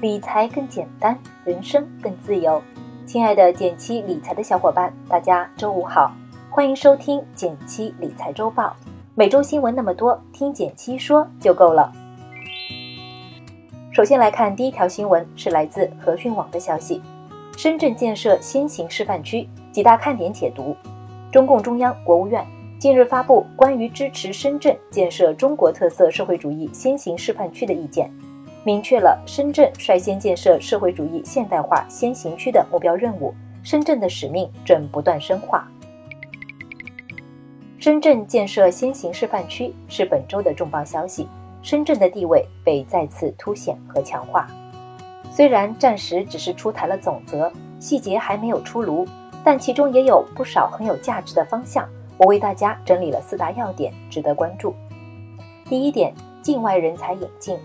理财更简单，人生更自由。亲爱的减七理财的小伙伴，大家周五好，欢迎收听减七理财周报。每周新闻那么多，听减七说就够了。首先来看第一条新闻，是来自和讯网的消息：深圳建设先行示范区几大看点解读。中共中央、国务院近日发布关于支持深圳建设中国特色社会主义先行示范区的意见。明确了深圳率先建设社会主义现代化先行区的目标任务，深圳的使命正不断深化。深圳建设先行示范区是本周的重磅消息，深圳的地位被再次凸显和强化。虽然暂时只是出台了总则，细节还没有出炉，但其中也有不少很有价值的方向。我为大家整理了四大要点，值得关注。第一点，境外人才引进。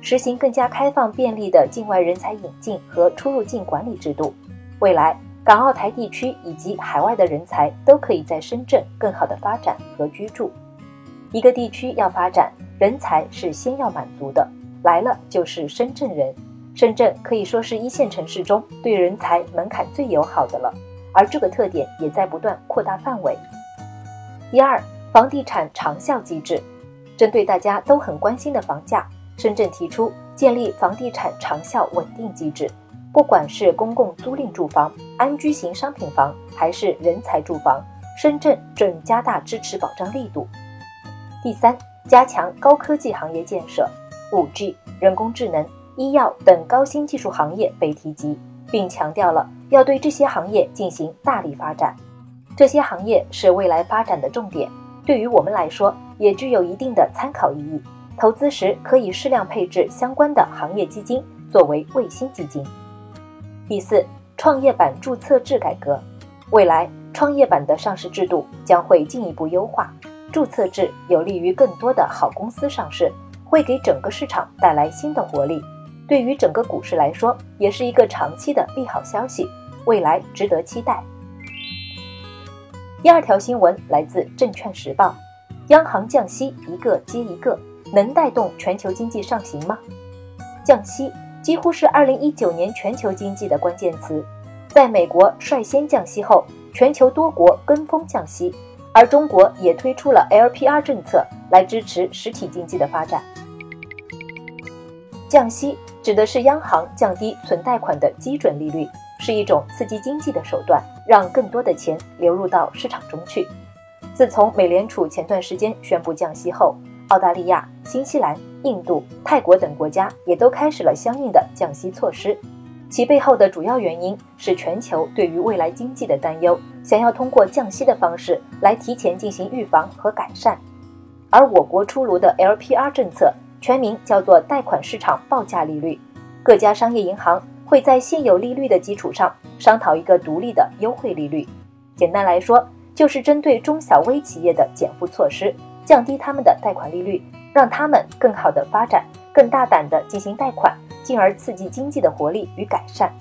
实行更加开放便利的境外人才引进和出入境管理制度，未来港澳台地区以及海外的人才都可以在深圳更好的发展和居住。一个地区要发展，人才是先要满足的，来了就是深圳人。深圳可以说是一线城市中对人才门槛最友好的了，而这个特点也在不断扩大范围。第二，房地产长效机制，针对大家都很关心的房价。深圳提出建立房地产长效稳定机制，不管是公共租赁住房、安居型商品房，还是人才住房，深圳正加大支持保障力度。第三，加强高科技行业建设，5G、人工智能、医药等高新技术行业被提及，并强调了要对这些行业进行大力发展。这些行业是未来发展的重点，对于我们来说也具有一定的参考意义。投资时可以适量配置相关的行业基金作为卫星基金。第四，创业板注册制改革，未来创业板的上市制度将会进一步优化，注册制有利于更多的好公司上市，会给整个市场带来新的活力，对于整个股市来说也是一个长期的利好消息，未来值得期待。第二条新闻来自《证券时报》，央行降息一个接一个。能带动全球经济上行吗？降息几乎是二零一九年全球经济的关键词。在美国率先降息后，全球多国跟风降息，而中国也推出了 LPR 政策来支持实体经济的发展。降息指的是央行降低存贷款的基准利率，是一种刺激经济的手段，让更多的钱流入到市场中去。自从美联储前段时间宣布降息后，澳大利亚、新西兰、印度、泰国等国家也都开始了相应的降息措施，其背后的主要原因是全球对于未来经济的担忧，想要通过降息的方式来提前进行预防和改善。而我国出炉的 LPR 政策，全名叫做贷款市场报价利率，各家商业银行会在现有利率的基础上商讨一个独立的优惠利率。简单来说，就是针对中小微企业的减负措施。降低他们的贷款利率，让他们更好的发展，更大胆的进行贷款，进而刺激经济的活力与改善。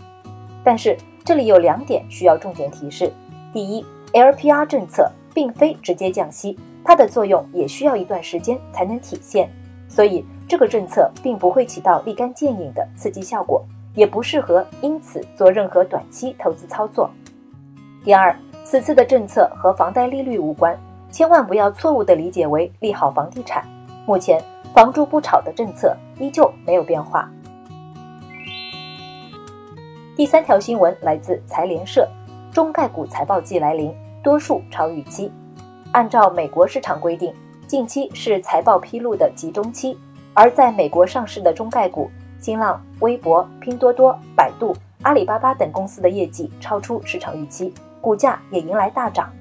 但是这里有两点需要重点提示：第一，LPR 政策并非直接降息，它的作用也需要一段时间才能体现，所以这个政策并不会起到立竿见影的刺激效果，也不适合因此做任何短期投资操作。第二，此次的政策和房贷利率无关。千万不要错误地理解为利好房地产。目前“房住不炒”的政策依旧没有变化。第三条新闻来自财联社：中概股财报季来临，多数超预期。按照美国市场规定，近期是财报披露的集中期，而在美国上市的中概股，新浪、微博、拼多多、百度、阿里巴巴等公司的业绩超出市场预期，股价也迎来大涨。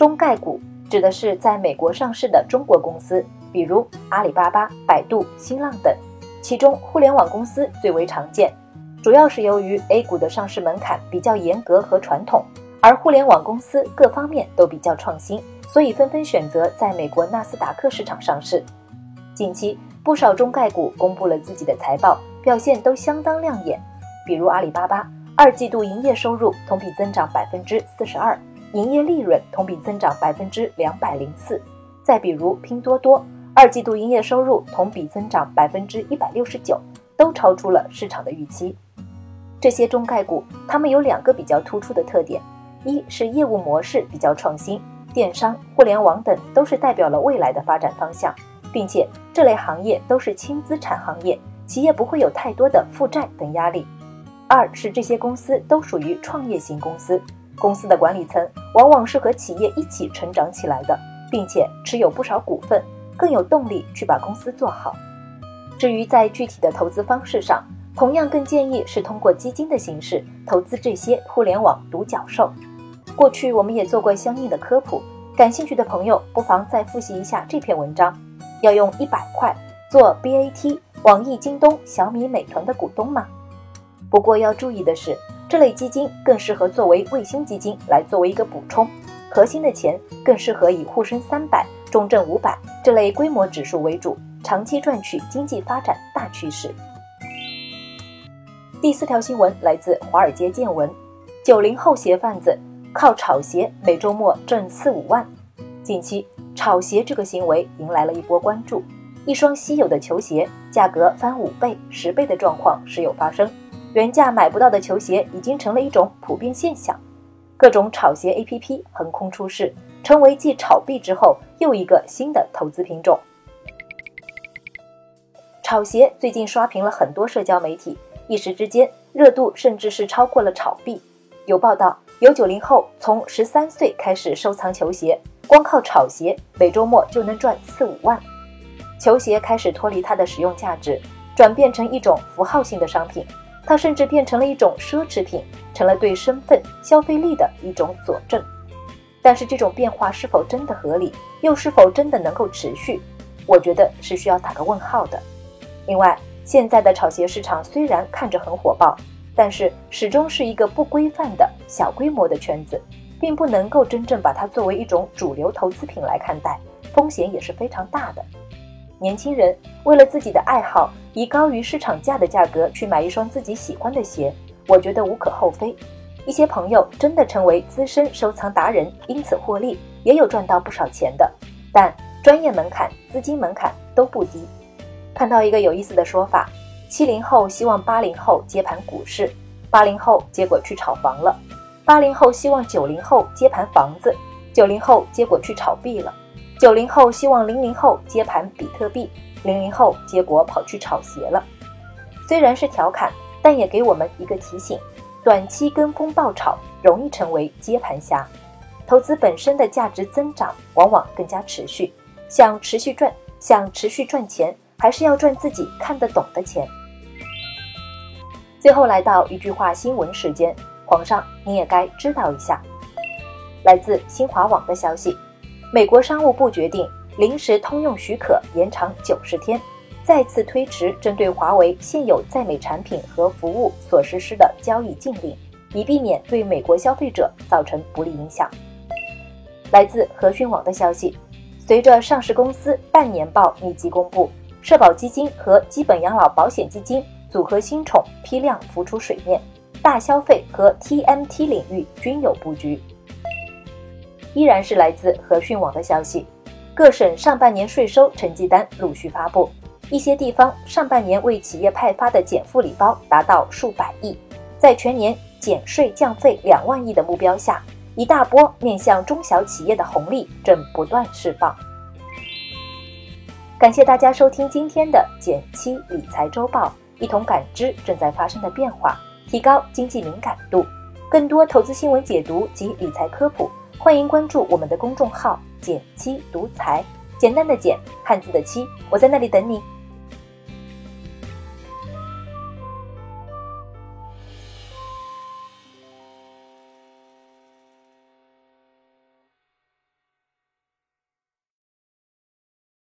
中概股指的是在美国上市的中国公司，比如阿里巴巴、百度、新浪等，其中互联网公司最为常见。主要是由于 A 股的上市门槛比较严格和传统，而互联网公司各方面都比较创新，所以纷纷选择在美国纳斯达克市场上市。近期不少中概股公布了自己的财报，表现都相当亮眼，比如阿里巴巴二季度营业收入同比增长百分之四十二。营业利润同比增长百分之两百零四，再比如拼多多，二季度营业收入同比增长百分之一百六十九，都超出了市场的预期。这些中概股，它们有两个比较突出的特点：一是业务模式比较创新，电商、互联网等都是代表了未来的发展方向，并且这类行业都是轻资产行业，企业不会有太多的负债等压力；二是这些公司都属于创业型公司，公司的管理层往往是和企业一起成长起来的，并且持有不少股份，更有动力去把公司做好。至于在具体的投资方式上，同样更建议是通过基金的形式投资这些互联网独角兽。过去我们也做过相应的科普，感兴趣的朋友不妨再复习一下这篇文章。要用一百块做 BAT、网易、京东、小米、美团的股东吗？不过要注意的是，这类基金更适合作为卫星基金来作为一个补充，核心的钱更适合以沪深三百、中证五百这类规模指数为主，长期赚取经济发展大趋势。第四条新闻来自华尔街见闻：九零后鞋贩子靠炒鞋每周末挣四五万。近期炒鞋这个行为迎来了一波关注，一双稀有的球鞋价格翻五倍、十倍的状况时有发生，原价买不到的球鞋已经成了一种普遍现象。各种炒鞋 APP 横空出世，成为继炒币之后又一个新的投资品种。炒鞋最近刷屏了很多社交媒体。一时之间，热度甚至是超过了炒币。有报道，有九零后从十三岁开始收藏球鞋，光靠炒鞋，每周末就能赚四五万。球鞋开始脱离它的实用价值，转变成一种符号性的商品，它甚至变成了一种奢侈品，成了对身份、消费力的一种佐证。但是，这种变化是否真的合理，又是否真的能够持续？我觉得是需要打个问号的。另外，现在的炒鞋市场虽然看着很火爆，但是始终是一个不规范的小规模的圈子，并不能够真正把它作为一种主流投资品来看待，风险也是非常大的。年轻人为了自己的爱好，以高于市场价的价格去买一双自己喜欢的鞋，我觉得无可厚非。一些朋友真的成为资深收藏达人，因此获利，也有赚到不少钱的。但专业门槛、资金门槛都不低。看到一个有意思的说法：七零后希望八零后接盘股市，八零后结果去炒房了；八零后希望九零后接盘房子，九零后结果去炒币了；九零后希望零零后接盘比特币，零零后结果跑去炒鞋了。虽然是调侃，但也给我们一个提醒：短期跟风爆炒容易成为接盘侠。投资本身的价值增长往往更加持续，想持续赚，想持续赚钱。还是要赚自己看得懂的钱。最后来到一句话新闻时间，皇上你也该知道一下。来自新华网的消息，美国商务部决定临时通用许可延长九十天，再次推迟针对华为现有在美产品和服务所实施的交易禁令，以避免对美国消费者造成不利影响。来自和讯网的消息，随着上市公司半年报密集公布。社保基金和基本养老保险基金组合新宠批量浮出水面，大消费和 TMT 领域均有布局。依然是来自和讯网的消息，各省上半年税收成绩单陆续发布，一些地方上半年为企业派发的减负礼包达到数百亿，在全年减税降费两万亿的目标下，一大波面向中小企业的红利正不断释放。感谢大家收听今天的减七理财周报，一同感知正在发生的变化，提高经济敏感度。更多投资新闻解读及理财科普，欢迎关注我们的公众号“简七独裁”，简单的简，汉字的七，我在那里等你。